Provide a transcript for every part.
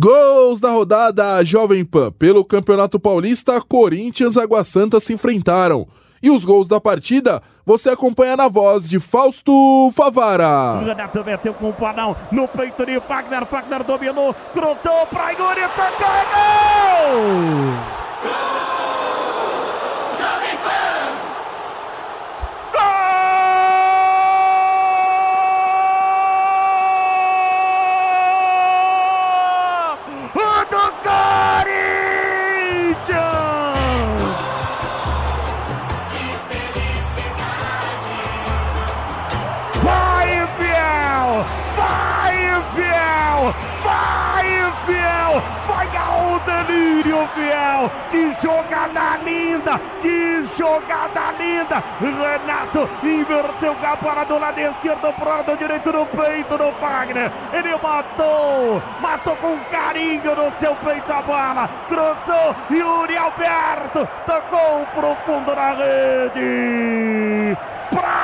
Gols da rodada Jovem Pan. Pelo Campeonato Paulista, Corinthians e Água Santa se enfrentaram. E os gols da partida você acompanha na voz de Fausto Favara. Renato meteu com o panão no peito de Fagner. Fagner dominou, cruzou para Igor e! Gol Vai, fiel! Vai ao delírio, fiel! Que jogada linda! Que jogada linda! Renato inverteu a bola do lado esquerdo pro lado direito no peito do Fagner. Ele matou! Matou com carinho no seu peito a bola. Cruzou Yuri Alberto. Tocou pro fundo da rede. Pra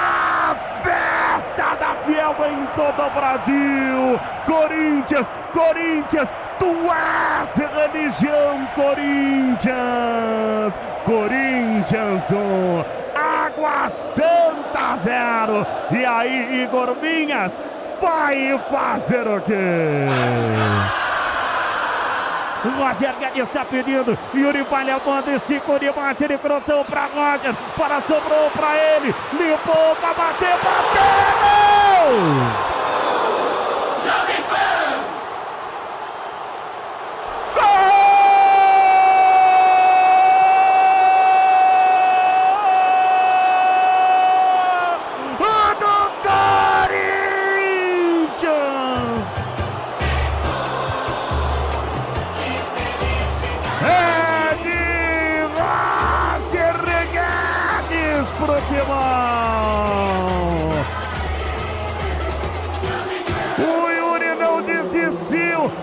em todo o Brasil. Corinthians, Corinthians, tu és religião, Corinthians. Corinthians 1, Água Santa 0. E aí, Igor Vinhas, vai fazer o quê? Roger Guedes está pedindo. Yuri vai levando, esticou demais. Ele cruzou para Roger. Para sobrou para ele. Limpou para bater. Bateu! Gol! Gol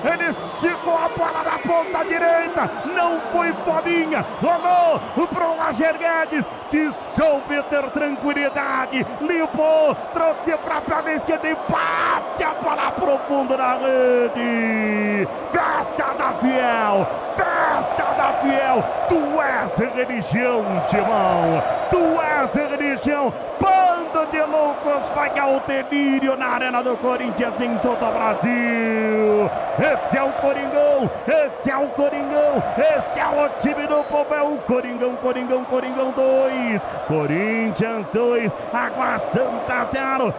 ele esticou a bola na ponta direita, não foi fominha, rolou pro Roger Guedes, que soube ter tranquilidade, limpou, trouxe pra perna esquerda e bate a bola pro fundo da rede. Festa da Fiel, festa da Fiel, tu és religião, Timão, tu és religião, bando de loucos vai ao delírio na arena do Corinthians em todo o Brasil. Esse é o Coringão, esse é o Coringão, este é o time do povo, é o Coringão, Coringão, Coringão 2, Corinthians 2, Água Santa 0.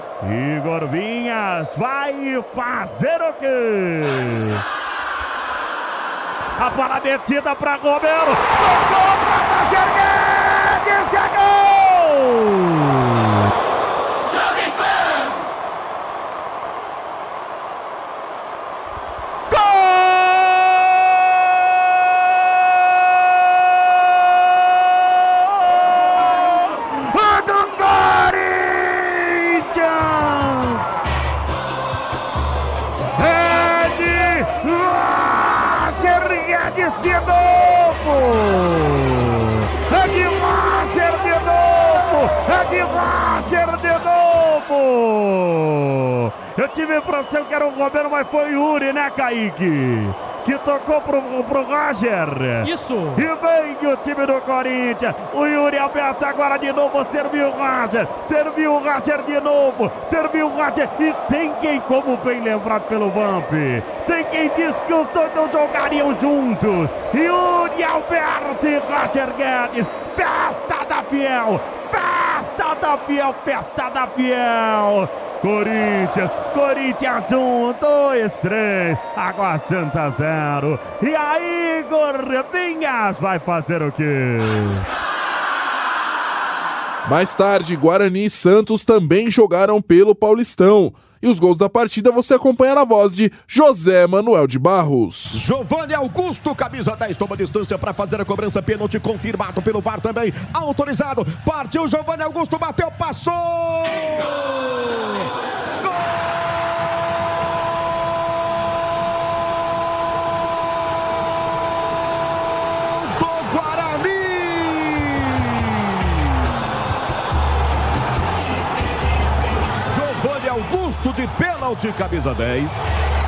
Igor Vinhas vai fazer o quê? A bola metida para Romero. Tocou para Roger Guedes. É! Gol Novo! Eu tive a impressão que era o Romero, mas foi o Yuri, né, Kaique? Que tocou pro, pro Roger. Isso. E vem o time do Corinthians. O Yuri Alberto agora de novo serviu o Roger. Serviu o Roger de novo. Serviu o Roger. E tem quem, como bem lembrado pelo Vamp, tem quem diz que os dois não jogariam juntos. Yuri Alberto e Roger Guedes. Festa da Fiel. Festa da Fiel. Festa da Fiel. Corinthians, Corinthians 1, 2, 3, Água Santa 0. E aí, Igor Vinhas vai fazer o quê? Mais tarde, Guarani e Santos também jogaram pelo Paulistão. E os gols da partida você acompanha na voz de José Manuel de Barros. Giovanni Augusto, camisa 10, toma distância para fazer a cobrança, pênalti confirmado pelo VAR também, autorizado. Partiu Giovanni Augusto, bateu, passou! Gol! Pênalti, camisa 10.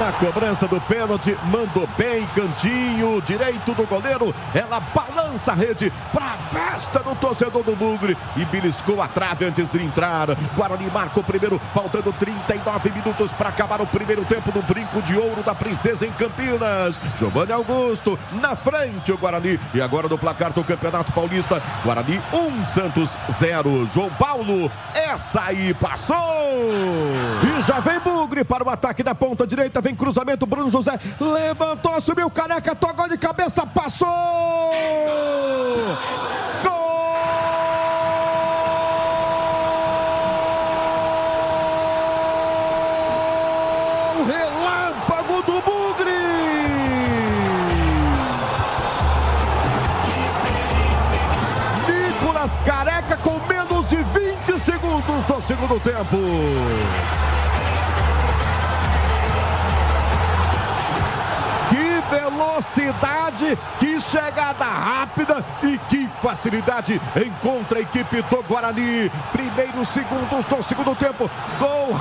Na cobrança do pênalti, mandou bem, cantinho, direito do goleiro. Ela balança a rede para festa do torcedor do Bugre e beliscou a trave antes de entrar. Guarani marca o primeiro, faltando 39 minutos para acabar o primeiro tempo do brinco de ouro da Princesa em Campinas. Giovanni Augusto na frente, o Guarani. E agora no placar do Campeonato Paulista: Guarani 1, Santos 0. João Paulo, essa aí passou! E já vem Bugre para o ataque da ponta direita. Vem cruzamento, Bruno José levantou, subiu careca, tocou de cabeça, passou! Gol! Relâmpago do Bugre! Nicolas Careca com menos de 20 segundos do segundo tempo. Velocidade, que chegada rápida e que facilidade. Encontra a equipe do Guarani. Primeiros segundos do segundo tempo, gol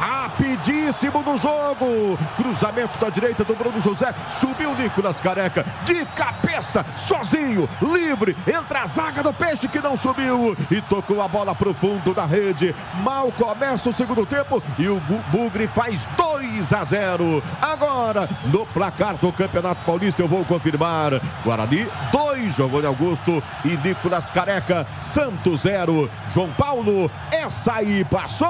rapidíssimo no jogo. Cruzamento da direita do Bruno José, subiu Nicolas Careca de cabeça, sozinho, livre, entra a zaga do Peixe que não subiu e tocou a bola pro fundo da rede. Mal começa o segundo tempo e o Bugre faz 2 a 0. Agora, no placar do Campeonato Paulista, eu vou confirmar. Guarani 2, Giovanni Augusto e Nicolas Careca. Santos 0. João Paulo, essa aí passou!